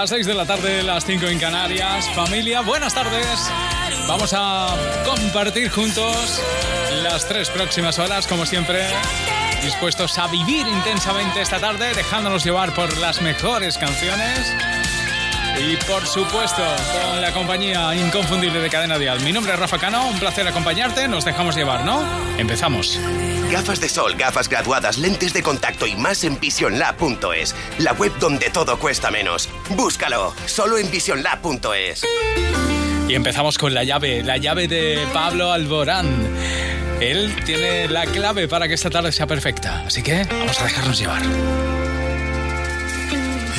Las 6 de la tarde, las 5 en Canarias. Familia, buenas tardes. Vamos a compartir juntos las tres próximas horas, como siempre, dispuestos a vivir intensamente esta tarde, dejándonos llevar por las mejores canciones y por supuesto, con la compañía inconfundible de Cadena Dial. Mi nombre es Rafa Cano, un placer acompañarte. Nos dejamos llevar, ¿no? Empezamos. Gafas de sol, gafas graduadas, lentes de contacto y más en visionlab.es. La web donde todo cuesta menos. Búscalo, solo en visionlab.es. Y empezamos con la llave, la llave de Pablo Alborán. Él tiene la clave para que esta tarde sea perfecta. Así que vamos a dejarnos llevar.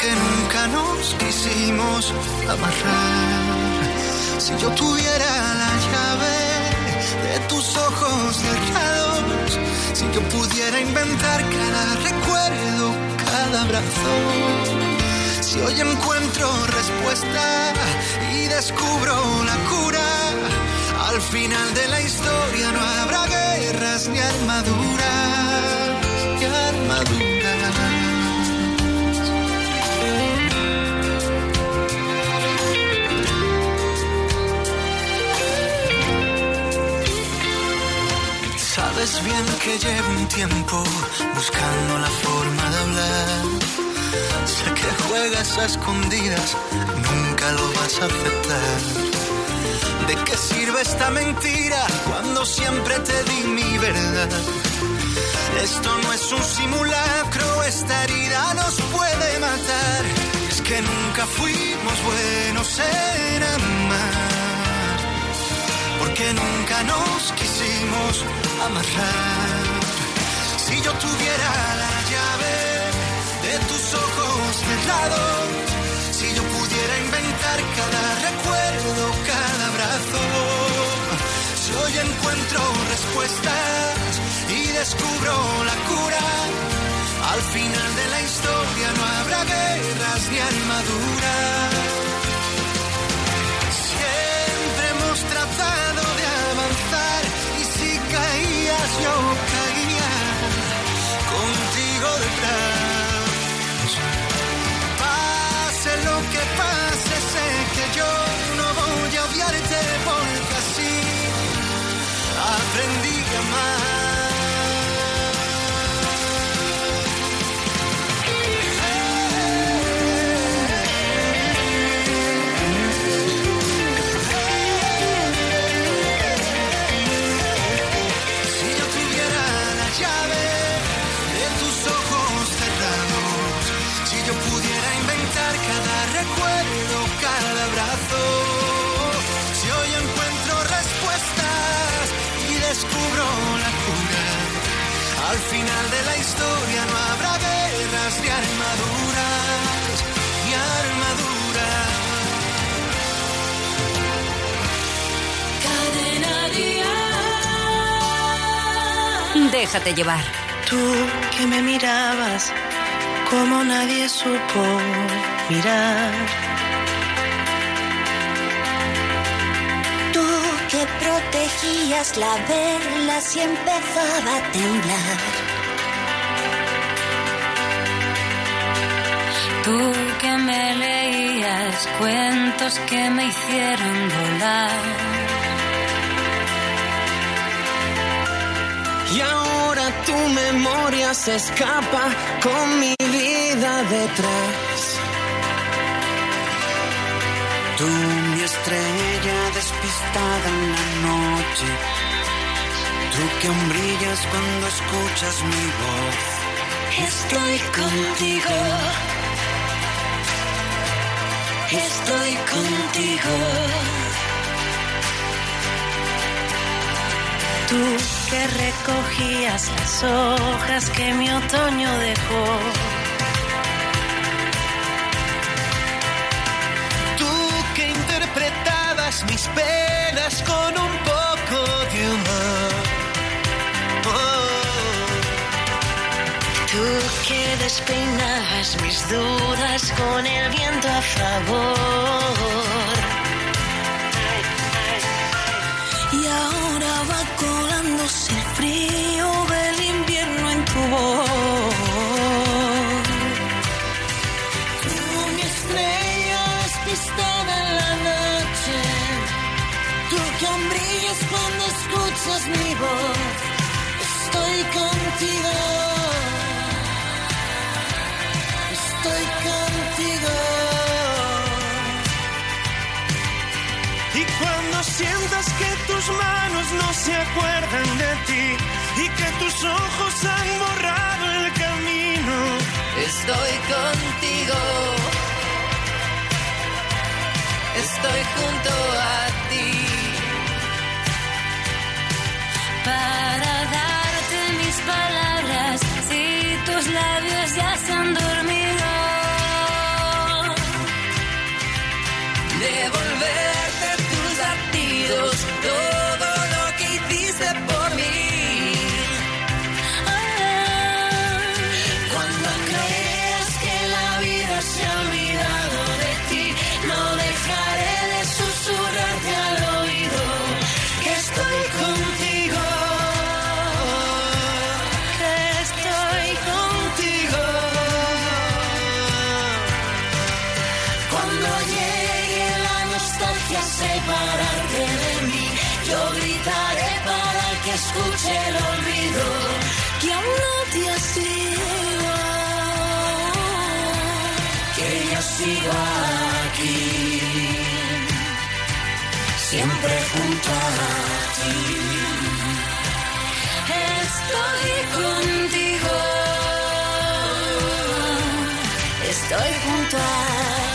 porque nunca nos quisimos amarrar. Si yo tuviera la llave de tus ojos cerrados, si yo pudiera inventar cada recuerdo, cada abrazo, si hoy encuentro respuesta y descubro la cura, al final de la historia no habrá guerras ni armaduras. Sabes bien que llevo un tiempo buscando la forma de hablar. Sé que juegas a escondidas, nunca lo vas a aceptar. ¿De qué sirve esta mentira cuando siempre te di mi verdad? Esto no es un simulacro, esta herida nos puede matar. Es que nunca fuimos buenos en amar, porque nunca nos quisimos amarrar. Si yo tuviera la llave de tus ojos cerrados, si yo pudiera inventar cada recuerdo, cada abrazo, si hoy encuentro respuestas y descubro la cura, al final de la historia no habrá guerras ni armaduras. your Déjate llevar. Tú que me mirabas como nadie supo mirar. Tú que protegías la verla si empezaba a temblar. Tú que me leías cuentos que me hicieron volar. Tu memoria se escapa con mi vida detrás. Tú, mi estrella despistada en la noche. Tú que brillas cuando escuchas mi voz. Estoy contigo. Estoy contigo. Tú que recogías las hojas que mi otoño dejó. Tú que interpretas calmas mis penas con un poco de humor. Oh. Tú que despeinabas mis dudas con el viento a favor. Ahora va colándose el frío del invierno en tu voz. Tú mi estrella despistada en la noche. Tú que aún brillas cuando escuchas mi voz. Estoy contigo. Estoy contigo. Y cuando sientas que tus manos no se acuerdan de ti y que tus ojos han borrado el camino, Estoy contigo. Estoy junto a ti. para darte mis palabras si tus labios ya se han dormido. Que escuche el olvido que aún no te has ido, que yo sigo aquí, siempre junto a ti. Estoy contigo, estoy junto a ti.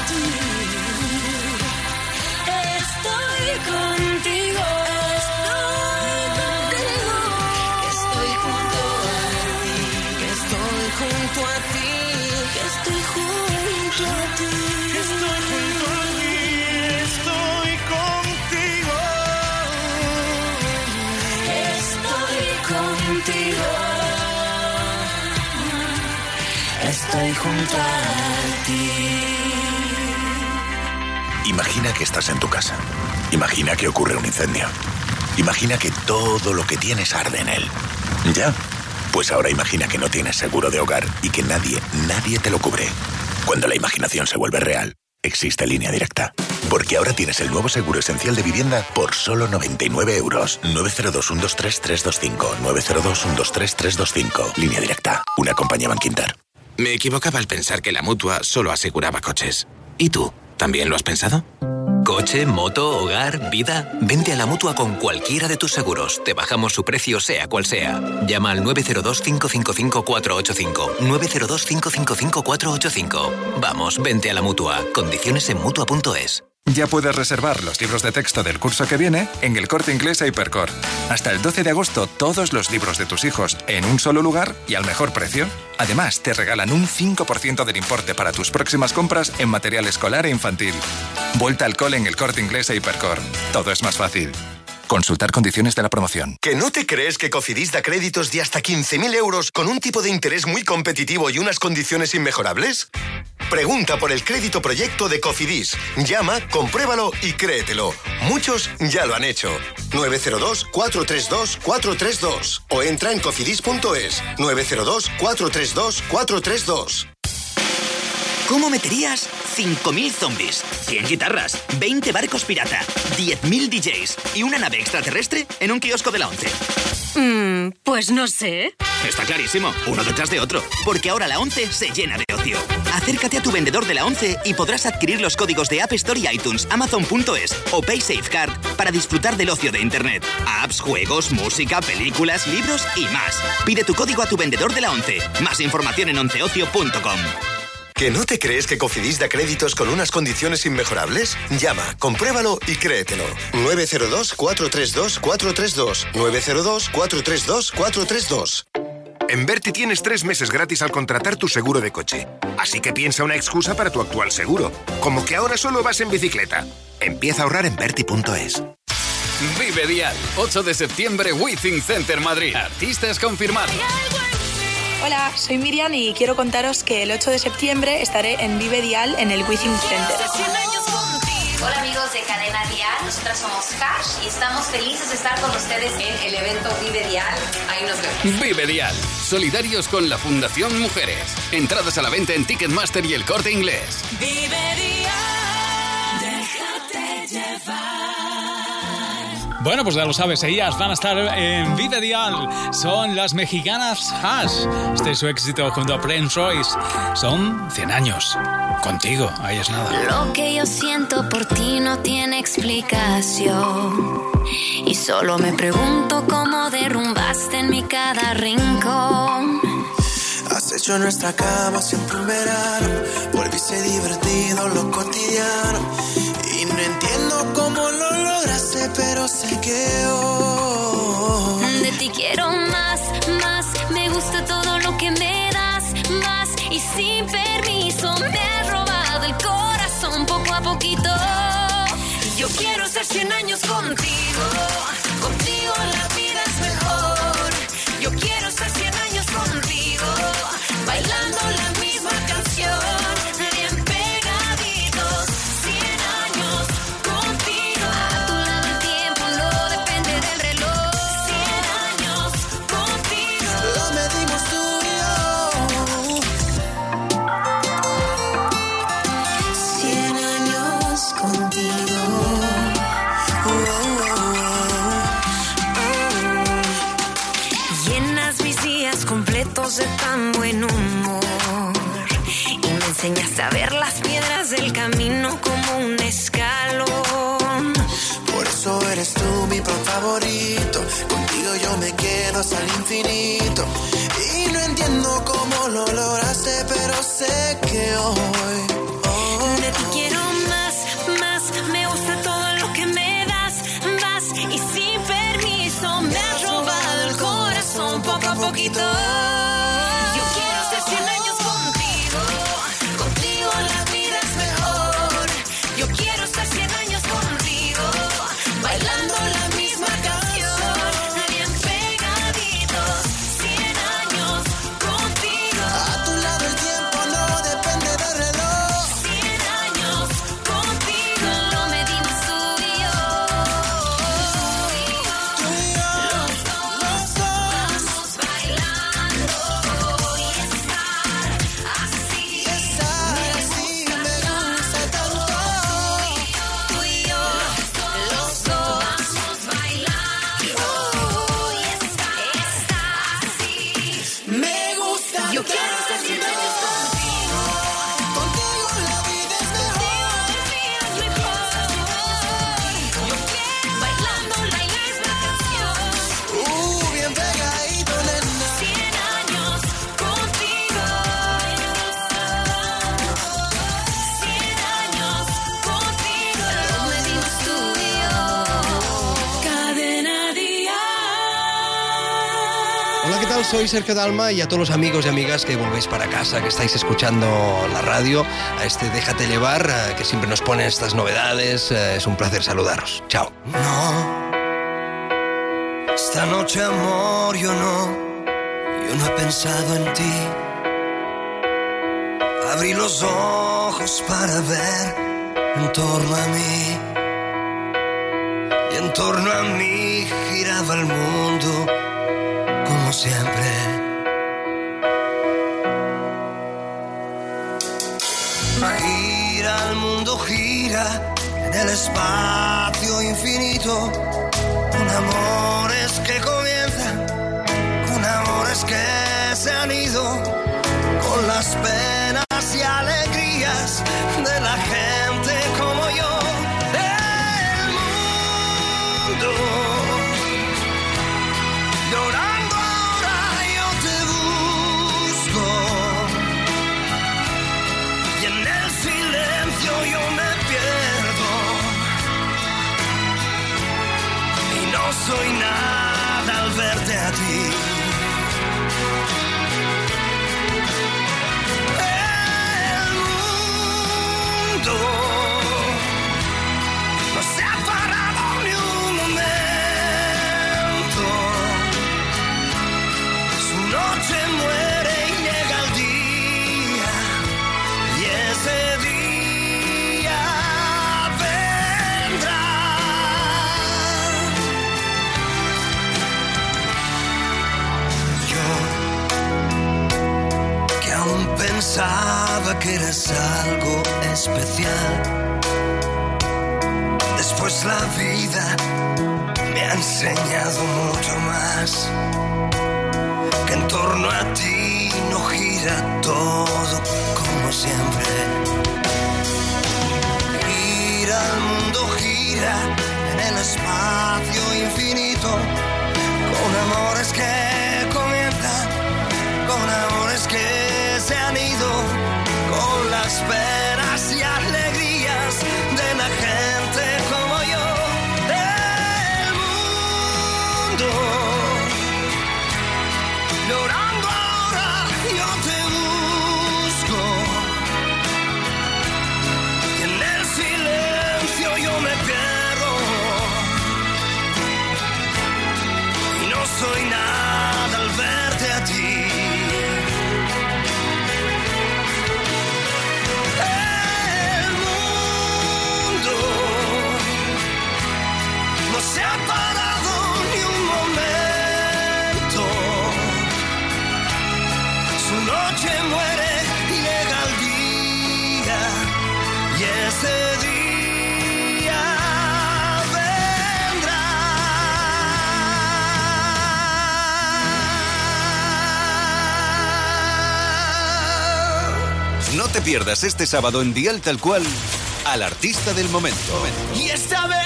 Junto a ti. Imagina que estás en tu casa. Imagina que ocurre un incendio. Imagina que todo lo que tienes arde en él. ¿Ya? Pues ahora imagina que no tienes seguro de hogar y que nadie, nadie te lo cubre. Cuando la imaginación se vuelve real, existe línea directa. Porque ahora tienes el nuevo seguro esencial de vivienda por solo 99 euros. 902-123-325. 902-123-325. Línea directa. Una compañía Banquinter. Me equivocaba al pensar que la mutua solo aseguraba coches. ¿Y tú? ¿También lo has pensado? Coche, moto, hogar, vida. Vente a la mutua con cualquiera de tus seguros. Te bajamos su precio, sea cual sea. Llama al 902-555-485. 902-555-485. Vamos, vente a la mutua. Condiciones en mutua.es. Ya puedes reservar los libros de texto del curso que viene en el corte inglés a Hipercor. Hasta el 12 de agosto, todos los libros de tus hijos en un solo lugar y al mejor precio. Además, te regalan un 5% del importe para tus próximas compras en material escolar e infantil. Vuelta al cole en el corte inglés a Hipercor. Todo es más fácil. Consultar condiciones de la promoción. ¿Que no te crees que Cofidis da créditos de hasta 15.000 euros con un tipo de interés muy competitivo y unas condiciones inmejorables? Pregunta por el crédito proyecto de Cofidis. Llama, compruébalo y créetelo. Muchos ya lo han hecho. 902-432-432 o entra en cofidis.es. 902-432-432. ¿Cómo meterías 5.000 zombies, 100 guitarras, 20 barcos pirata, 10.000 DJs y una nave extraterrestre en un kiosco de la 11? Mm, pues no sé. Está clarísimo, uno detrás de otro, porque ahora la 11 se llena de ocio. Acércate a tu vendedor de la 11 y podrás adquirir los códigos de App Store y iTunes, Amazon.es o PaySafeCard para disfrutar del ocio de Internet. Apps, juegos, música, películas, libros y más. Pide tu código a tu vendedor de la 11. Más información en onceocio.com. ¿Que no te crees que Cofidis da créditos con unas condiciones inmejorables? Llama, compruébalo y créetelo. 902-432-432. 902-432-432. En Berti tienes tres meses gratis al contratar tu seguro de coche. Así que piensa una excusa para tu actual seguro. Como que ahora solo vas en bicicleta. Empieza a ahorrar en Berti.es. Vive Dial, 8 de septiembre, Withing Center Madrid. Artistas confirmados. Hola, soy Miriam y quiero contaros que el 8 de septiembre estaré en Vive Dial en el Withing Center. Hola amigos de Cadena Dial, nosotras somos Cash y estamos felices de estar con ustedes en el evento Vive Dial. Ahí nos vemos. Vive Dial, solidarios con la Fundación Mujeres. Entradas a la venta en Ticketmaster y el corte inglés. Vive Dial, déjate llevar. Bueno, pues ya lo sabes, ellas van a estar en Vida Dial. Son las mexicanas Hash. Este es su éxito junto a Prince Royce. Son 100 años. Contigo, ahí es nada. Lo que yo siento por ti no tiene explicación. Y solo me pregunto cómo derrumbaste en mi cada rincón. Has hecho nuestra cama siempre un verano. Volviste divertido lo cotidiano. Pero sé que hoy. De ti quiero más, más. Me gusta todo lo que me das, más. Y sin permiso me has robado el corazón poco a poquito. Yo quiero estar 100 años contigo. Contigo la vida es mejor. Yo quiero estar 100 enseñaste a ver las piedras del camino como un escalón. Por eso eres tú mi pro favorito. Contigo yo me quedo hasta el infinito. Y no entiendo cómo lo lograste, pero sé que hoy. hoy De ti quiero más, más. Me gusta todo lo que me das, vas. Y sin permiso me has robado el corazón poco a poquito. Sergio Dalma y a todos los amigos y amigas que volvéis para casa, que estáis escuchando la radio, a este Déjate llevar, eh, que siempre nos pone estas novedades. eh, Es un placer saludaros. Chao. No. Esta noche, amor, yo no. Yo no he pensado en ti. Abrí los ojos para ver en torno a mí. Y en torno a mí giraba el mundo como siempre. Gira el mundo, gira en el espacio infinito. Con amores que comienzan, con amores que se han ido, con las penas eras algo especial. Después la vida me ha enseñado mucho más. Que en torno a ti no gira todo como siempre. Gira el mundo, gira en el espacio infinito. Con amores que comienzan, con amores que con las pierdas este sábado en Dial Tal Cual al artista del momento. Y esta vez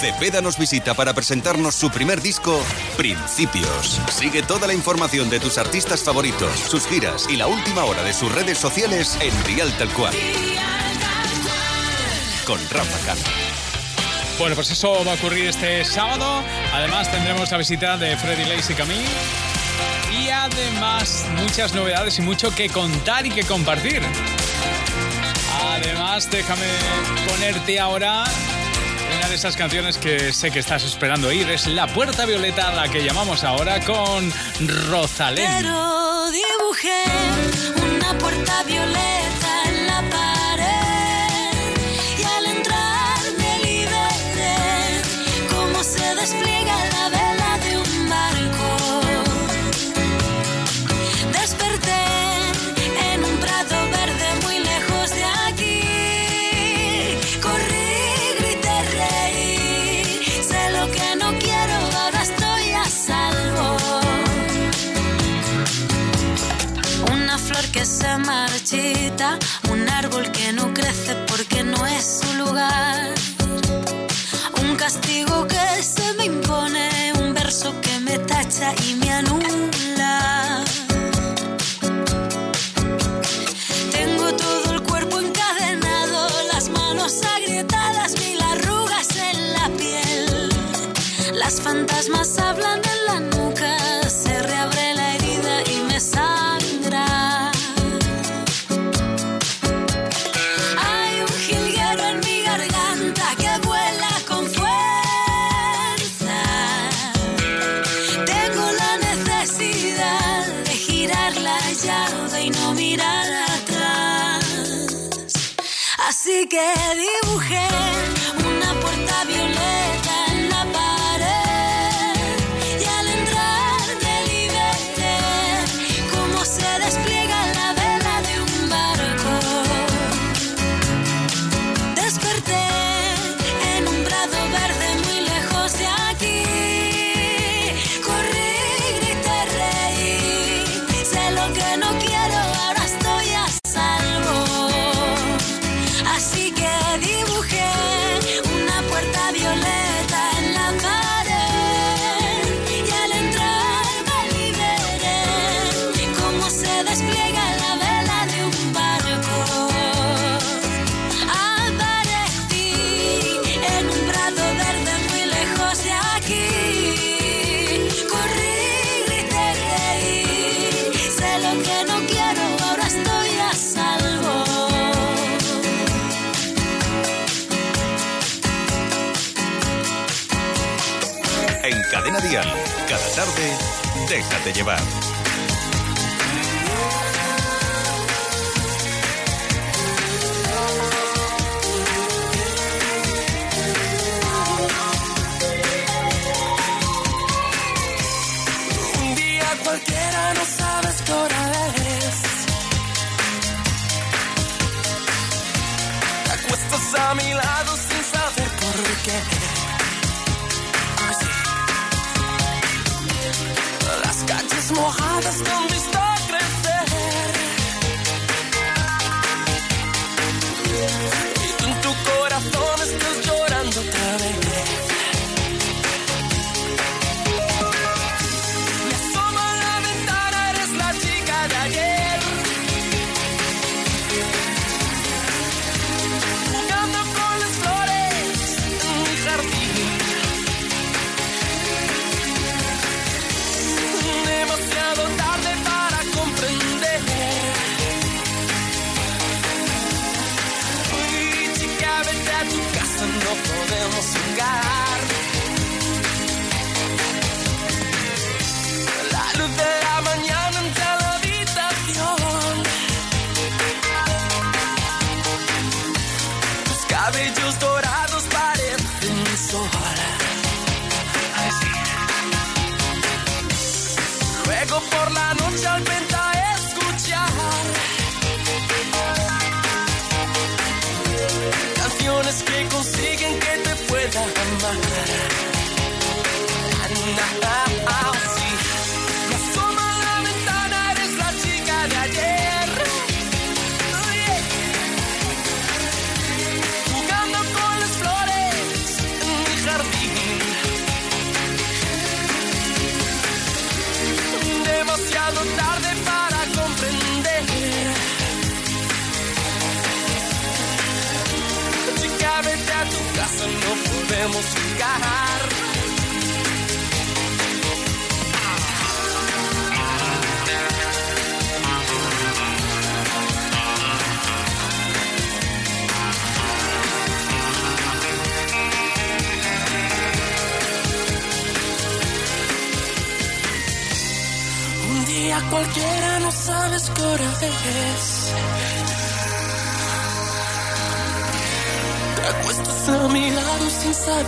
Cepeda nos visita para presentarnos su primer disco, Principios. Sigue toda la información de tus artistas favoritos, sus giras y la última hora de sus redes sociales en Dial Tal Cual. Con Rafa Cano. Bueno, pues eso va a ocurrir este sábado. Además tendremos la visita de Freddy Lace y Camille. Y además muchas novedades y mucho que contar y que compartir. Además, déjame ponerte ahora una de esas canciones que sé que estás esperando oír. Es La Puerta Violeta, la que llamamos ahora con Rosalén. Un árbol que no crece porque no es su lugar. Que dibujé En Cadena Dial, cada tarde, déjate llevar.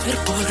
четверть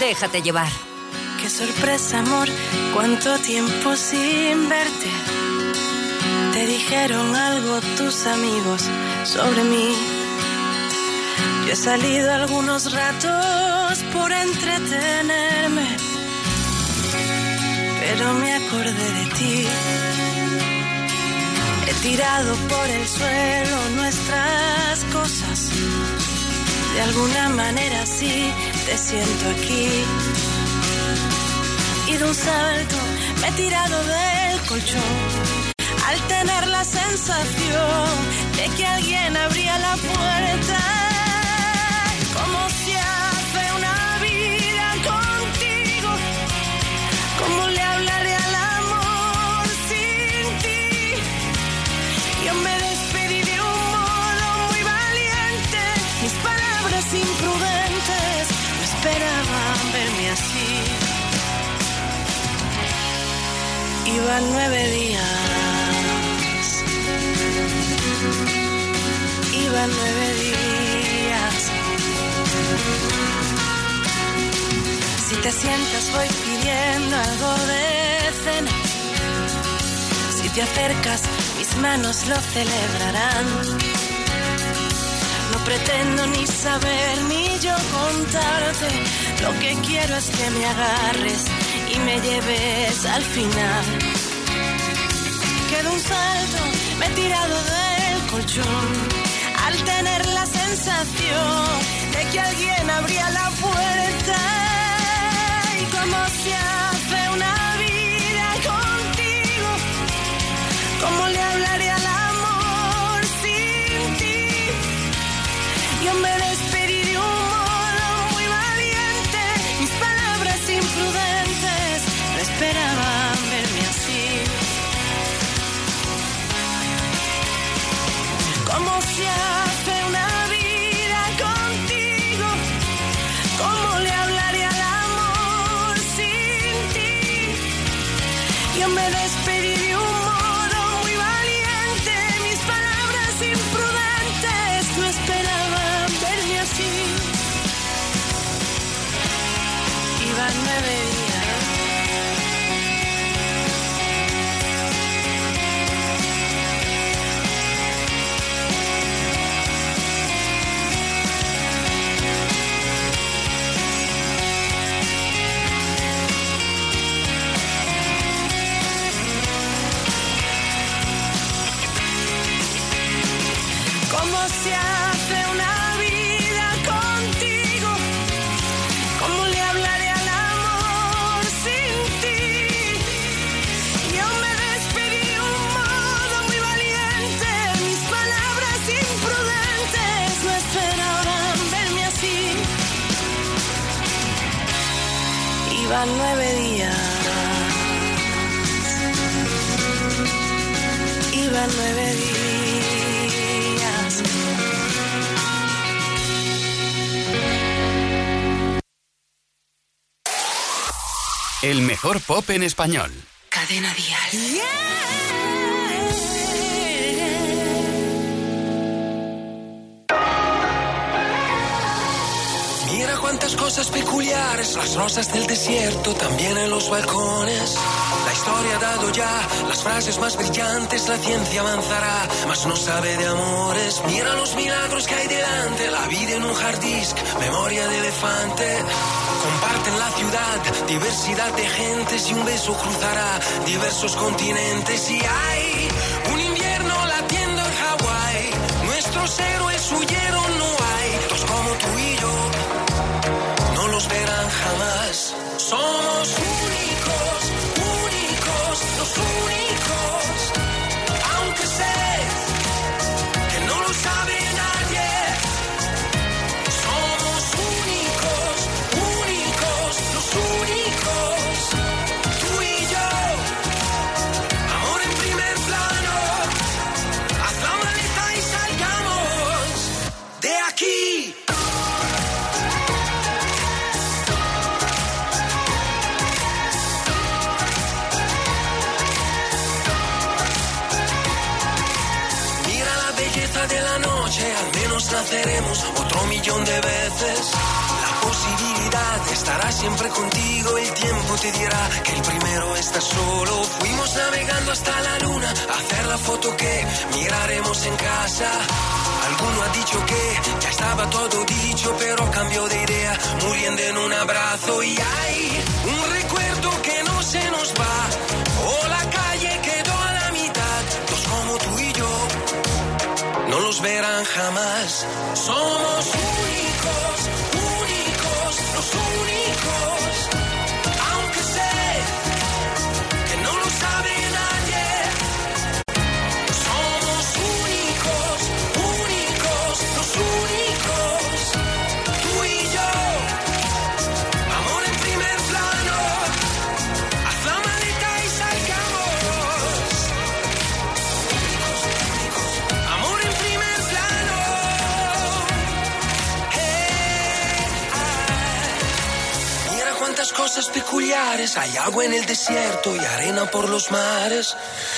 Déjate llevar. Qué sorpresa, amor, cuánto tiempo sin verte. Te dijeron algo tus amigos sobre mí. Yo he salido algunos ratos por entretenerme, pero me acordé de ti. He tirado por el suelo nuestras cosas. De alguna manera sí te siento aquí. Y de un salto me he tirado del colchón al tener la sensación de que alguien abría la puerta. iban nueve días. Iban nueve días. Si te sientas voy pidiendo algo de cena. Si te acercas, mis manos lo celebrarán. No pretendo ni saber ni yo contarte. Lo que quiero es que me agarres y me lleves al final. Quedo un salto, me he tirado del colchón al tener la sensación de que alguien abría la puerta y como se hace una vida contigo, ¿cómo le hablaré a la nueve días. El mejor pop en español. Cadena Dial. Mira cuántas cosas peculiares, las rosas del desierto, también en los balcones. La historia ha dado ya las frases más brillantes, la ciencia avanzará, mas no sabe de amores. Mira los milagros que hay delante, la vida en un hard disk, memoria de elefante. Comparten la ciudad, diversidad de gentes y un beso cruzará diversos continentes. Y hay un invierno latiendo en Hawái, nuestros héroes huyeron, no hay dos como tú y yo no los verán jamás. Somos únicos, únicos, los únicos. Aunque sé que no lo sabe naceremos otro millón de veces. La posibilidad estará siempre contigo, el tiempo te dirá que el primero está solo. Fuimos navegando hasta la luna, a hacer la foto que miraremos en casa. Alguno ha dicho que ya estaba todo dicho, pero cambió de idea, muriendo en un abrazo. Y hay un recuerdo que no se nos va, no los verán jamás. Somos únicos, únicos, los únicos. Hay agua en el desierto y arena por los mares.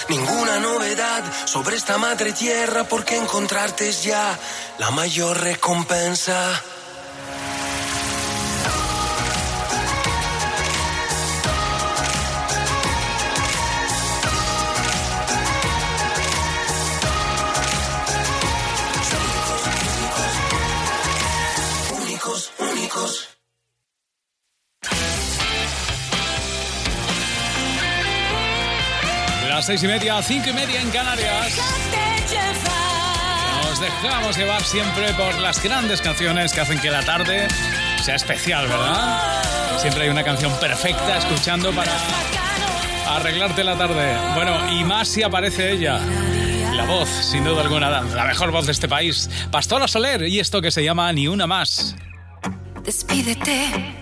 Ninguna novedad sobre esta madre tierra porque encontrarte es ya la mayor recompensa. Seis y media, cinco y media en Canarias. dejamos llevar siempre por las grandes canciones que hacen que la tarde sea especial, ¿verdad? Siempre hay una canción perfecta escuchando para arreglarte la tarde. Bueno, y más si aparece ella. La voz, sin duda alguna, la mejor voz de este país. Pastora Soler y esto que se llama Ni una más. Despídete,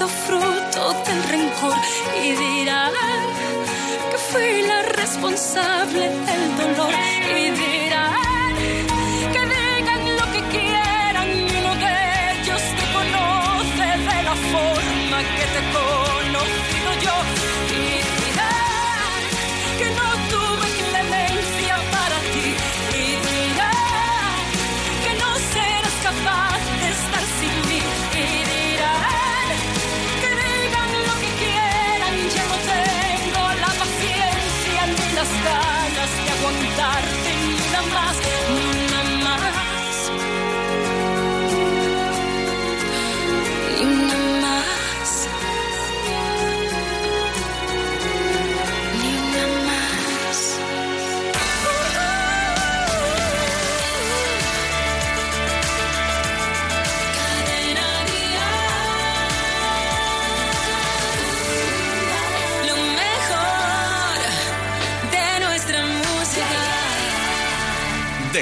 Sido fruto del rencor y dirán que fui la responsable del dolor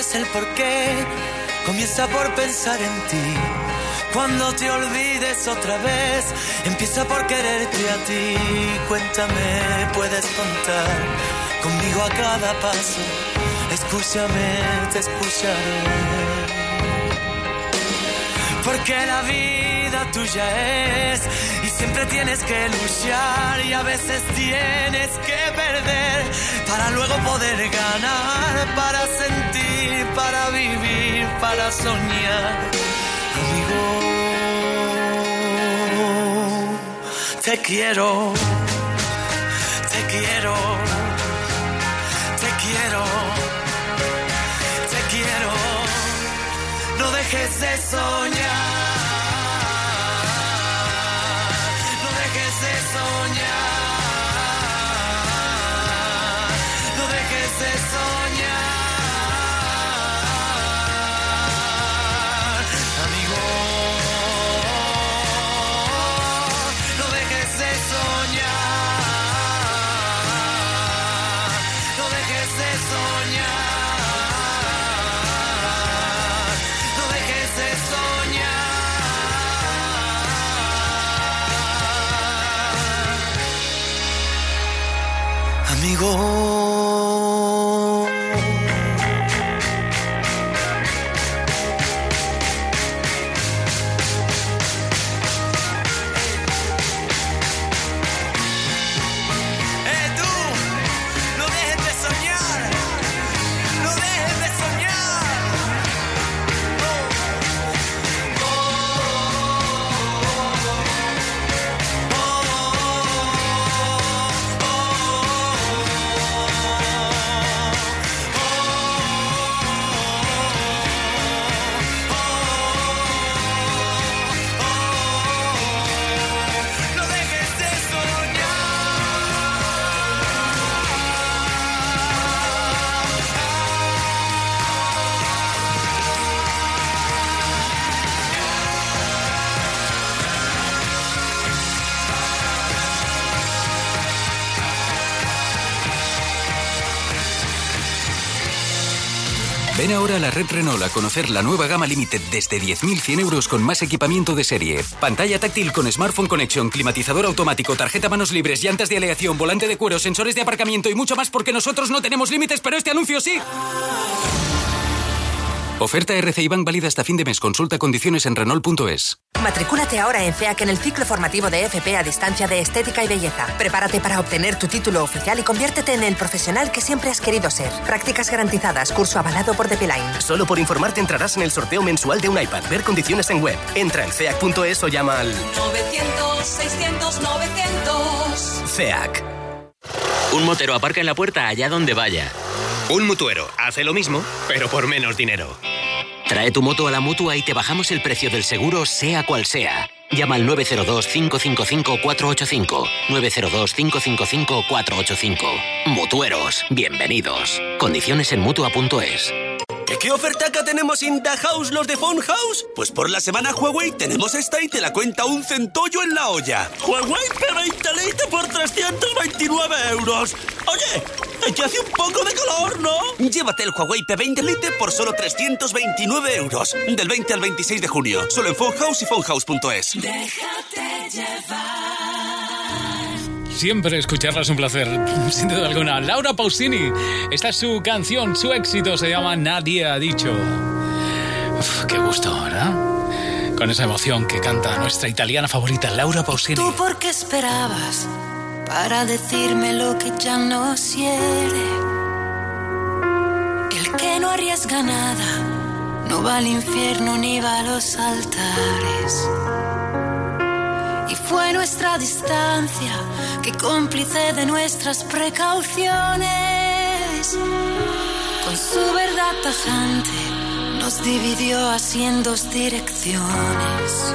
preguntes el por qué, comienza por pensar en ti. Cuando te olvides otra vez, empieza por quererte a ti. Cuéntame, puedes contar conmigo a cada paso. Escúchame, te escucharé. Porque la vida tuya es y siempre tienes que luchar y a veces tienes que perder para luego poder ganar, para sentir, para vivir, para soñar. Amigo, te quiero, te quiero, te quiero, te quiero. No dejes de soñar. Ahora a la red Renault a conocer la nueva gama Limited desde 10.100 euros con más equipamiento de serie. Pantalla táctil con Smartphone Connection, climatizador automático, tarjeta manos libres, llantas de aleación, volante de cuero, sensores de aparcamiento y mucho más porque nosotros no tenemos límites, pero este anuncio sí. Oferta RCI Bank válida hasta fin de mes. Consulta condiciones en Renault.es. Matricúlate ahora en FEAC en el ciclo formativo de FP a distancia de Estética y Belleza. Prepárate para obtener tu título oficial y conviértete en el profesional que siempre has querido ser. Prácticas garantizadas, curso avalado por Depiline. Solo por informarte entrarás en el sorteo mensual de un iPad. Ver condiciones en web. Entra en feac.es o llama al 900, 600, 900. FEAC. Un motero aparca en la puerta allá donde vaya. Un mutuero hace lo mismo, pero por menos dinero. Trae tu moto a la mutua y te bajamos el precio del seguro, sea cual sea. Llama al 902-555-485. 902-555-485. Mutueros, bienvenidos. Condiciones en mutua.es. ¿Qué, ¿Qué ofertaca tenemos in the los de Phone? Pues por la semana Huawei tenemos esta y te la cuenta un centollo en la olla. Huawei P20 Lite por 329 euros. Oye, que hace un poco de calor, ¿no? Llévate el Huawei P20 Lite por solo 329 euros. Del 20 al 26 de junio. Solo en Phone House y phonehouse.es. Déjate llevar. Siempre escucharla es un placer, sin duda alguna. Laura Pausini, esta es su canción, su éxito se llama Nadie ha dicho. Uf, qué gusto, ¿verdad? Con esa emoción que canta nuestra italiana favorita, Laura Pausini. ¿Tú por qué esperabas para decirme lo que ya no quiere? El que no arriesga nada no va al infierno ni va a los altares. Y fue nuestra distancia que cómplice de nuestras precauciones. Con su verdad tajante nos dividió así en dos direcciones.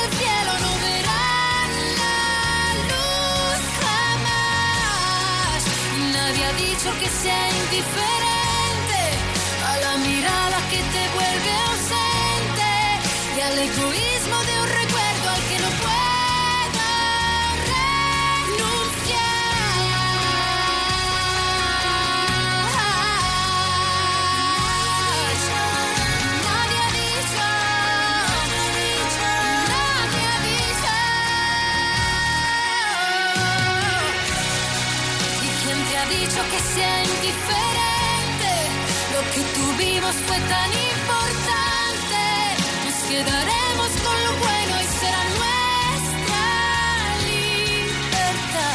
nadie ha dicho que sea indiferente a la mirada que te vuelve ausente y al egoísmo de un recuerdo sea indiferente? Lo que tuvimos fue tan importante. Nos quedaremos con lo bueno y será nuestra libertad.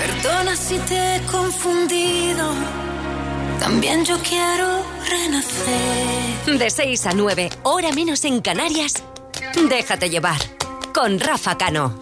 Perdona si te he confundido. También yo quiero renacer. De 6 a 9, hora menos en Canarias. Déjate llevar. Con Rafa Cano.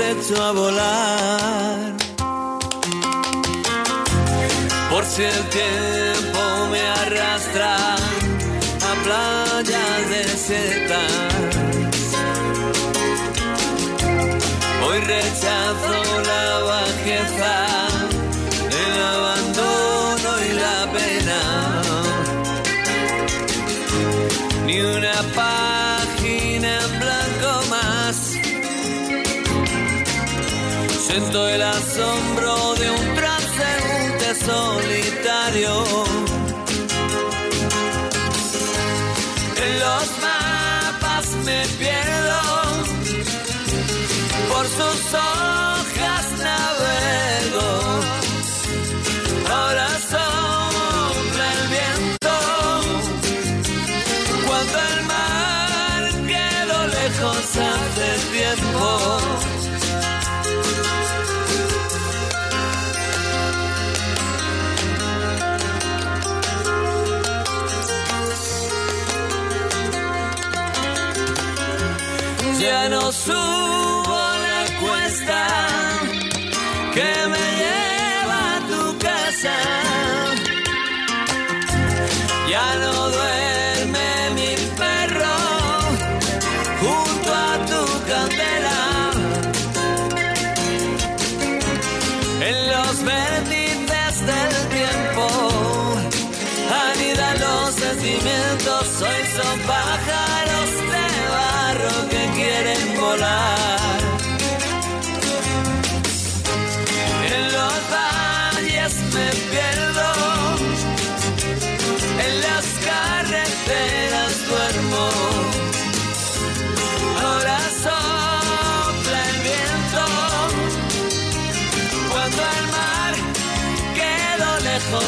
a volar. Por si el tiempo me arrastra a playas desiertas. Hoy rechazo la bajeza, el abandono y la pena. Ni una página Siento el asombro de un transeúnte solitario.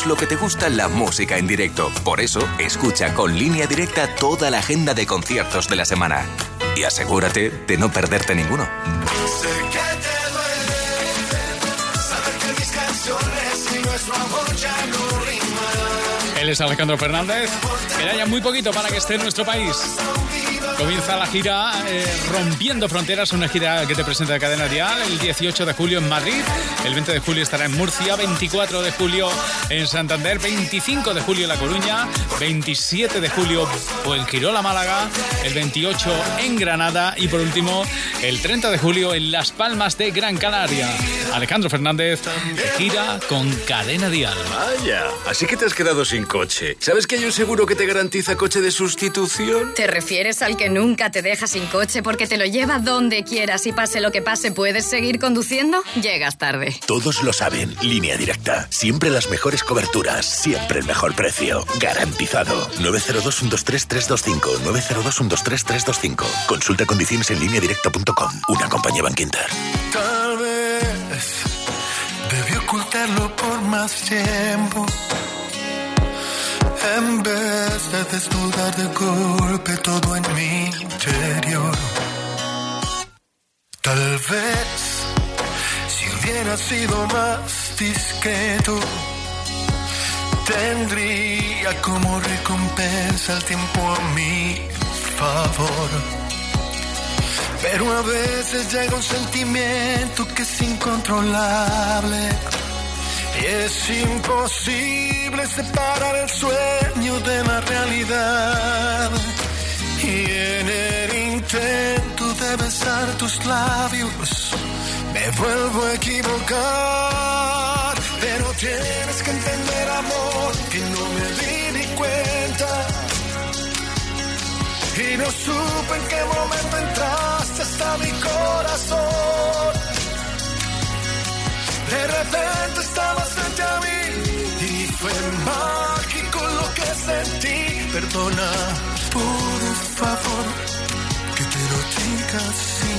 Sabemos lo que te gusta la música en directo. Por eso, escucha con línea directa toda la agenda de conciertos de la semana. Y asegúrate de no perderte ninguno. Que que. Él es Alejandro Fernández. Queda ya muy poquito para que esté en nuestro país. Comienza la gira eh, Rompiendo Fronteras, una gira que te presenta de Cadena Dial el 18 de julio en Madrid, el 20 de julio estará en Murcia, 24 de julio en Santander, 25 de julio en La Coruña, 27 de julio en Girola, Málaga, el 28 en Granada y por último el 30 de julio en Las Palmas de Gran Canaria. Alejandro Fernández de gira con Cadena Dial. Vaya, así que te has quedado sin coche. ¿Sabes que hay un seguro que te garantiza coche de sustitución? ¿Te refieres al que nunca te deja sin coche porque te lo lleva donde quieras y pase lo que pase puedes seguir conduciendo? Llegas tarde. Todos lo saben. Línea directa. Siempre las mejores coberturas. Siempre el mejor precio. Garantizado. 902-123-325. 902-123-325. Consulta condiciones en línea directa.com. Una compañía Banquinter. Tal vez debí ocultarlo por más tiempo. En vez de desnudar de golpe todo en mi interior. Tal vez si hubiera sido más discreto, tendría como recompensa el tiempo a mi favor. Pero a veces llega un sentimiento que es incontrolable. Y es imposible separar el sueño de la realidad. Y en el intento de besar tus labios, me vuelvo a equivocar. Pero tienes que entender, amor, que no me di ni cuenta. Y no supe en qué momento entraste hasta mi corazón. De repente estabas frente a mí y fue mágico lo que sentí. Perdona, por favor, que te lo diga.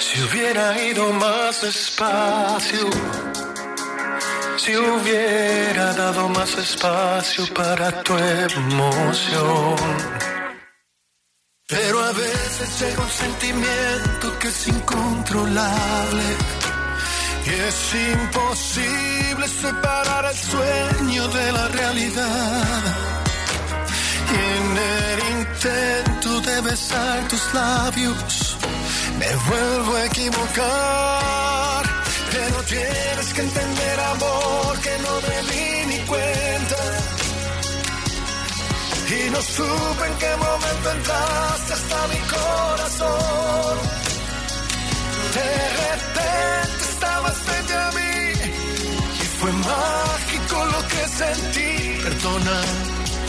Si hubiera ido más despacio, si hubiera dado más espacio para tu emoción. Pero a veces llega un sentimiento que es incontrolable y es imposible separar el sueño de la realidad. En el intento de besar tus labios, me vuelvo a equivocar. Pero tienes que entender, amor, que no me di ni cuenta. Y no supe en qué momento entraste hasta mi corazón. De repente estabas frente a mí y fue mágico lo que sentí. Perdona,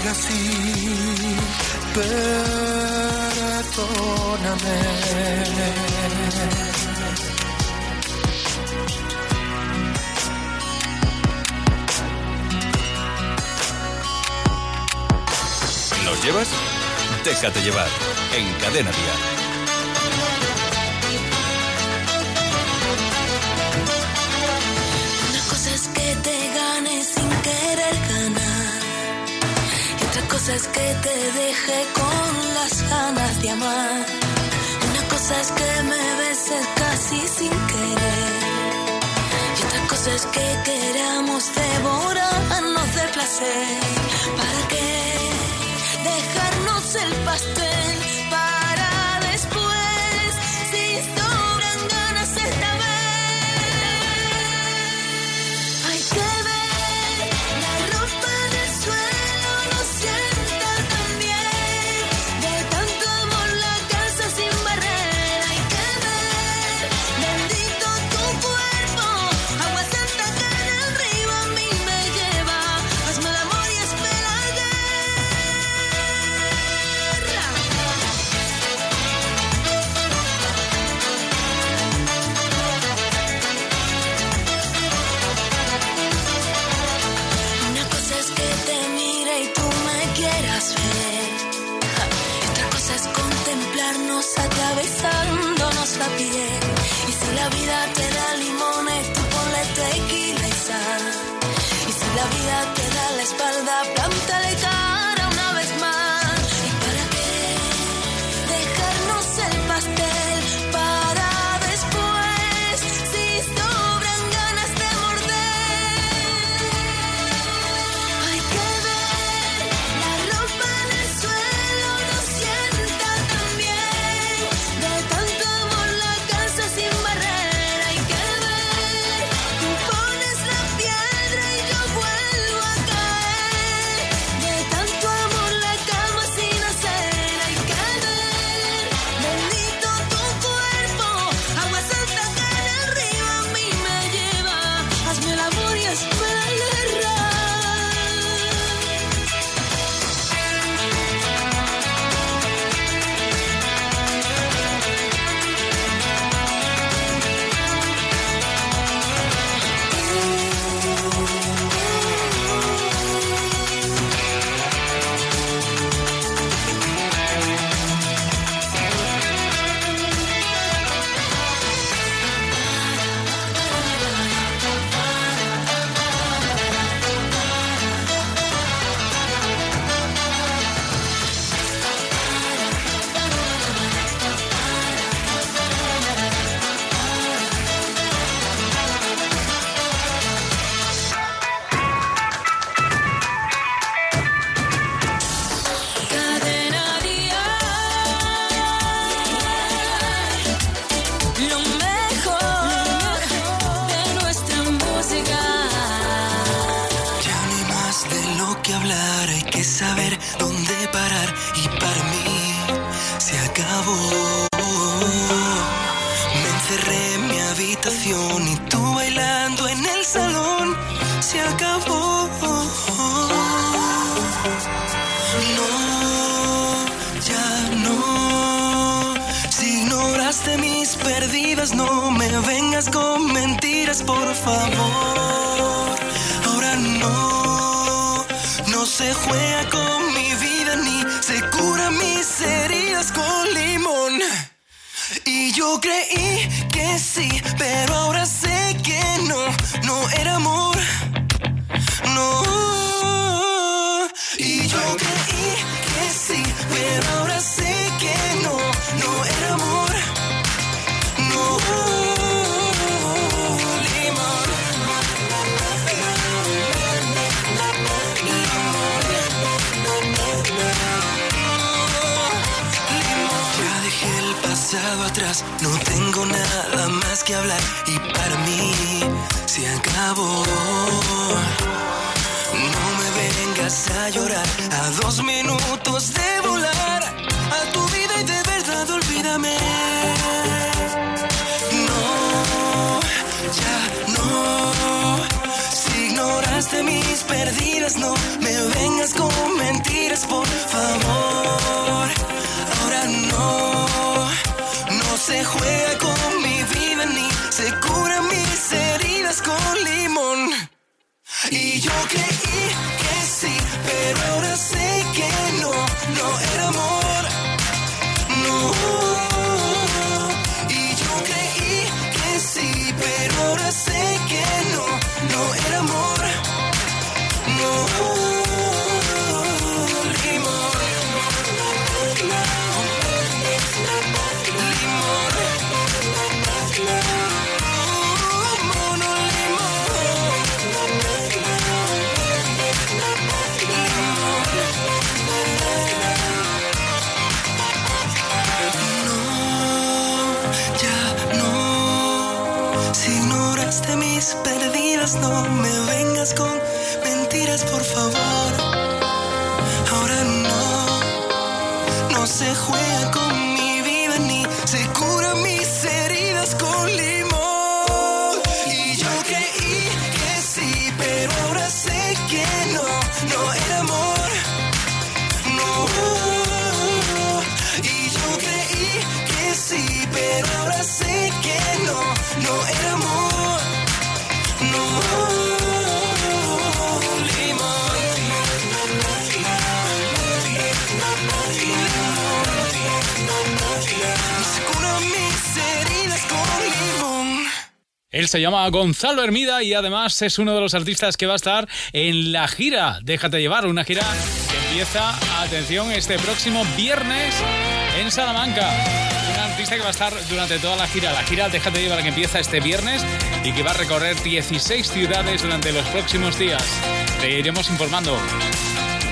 diga ¿Nos llevas? Déjate llevar en Cadena Día. Una cosa es que te deje con las ganas de amar. Una cosa es que me beses casi sin querer. Y otra cosa es que queramos devorarnos de placer. ¿Para qué dejarnos el pastel para después? Si No, ya no. Si ignoraste mis perdidas, no me vengas con mentiras, por favor. Ahora no, no se juega con mi vida ni se curan mis heridas con limón. Y yo creí que sí, pero ahora sé que no, no era amor. No. No me vengas con por favor. Él se llama Gonzalo Hermida y además es uno de los artistas que va a estar en la gira Déjate llevar, una gira que empieza, atención, este próximo viernes en Salamanca. Un artista que va a estar durante toda la gira. La gira Déjate llevar que empieza este viernes y que va a recorrer 16 ciudades durante los próximos días. Te iremos informando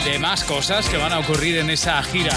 de más cosas que van a ocurrir en esa gira.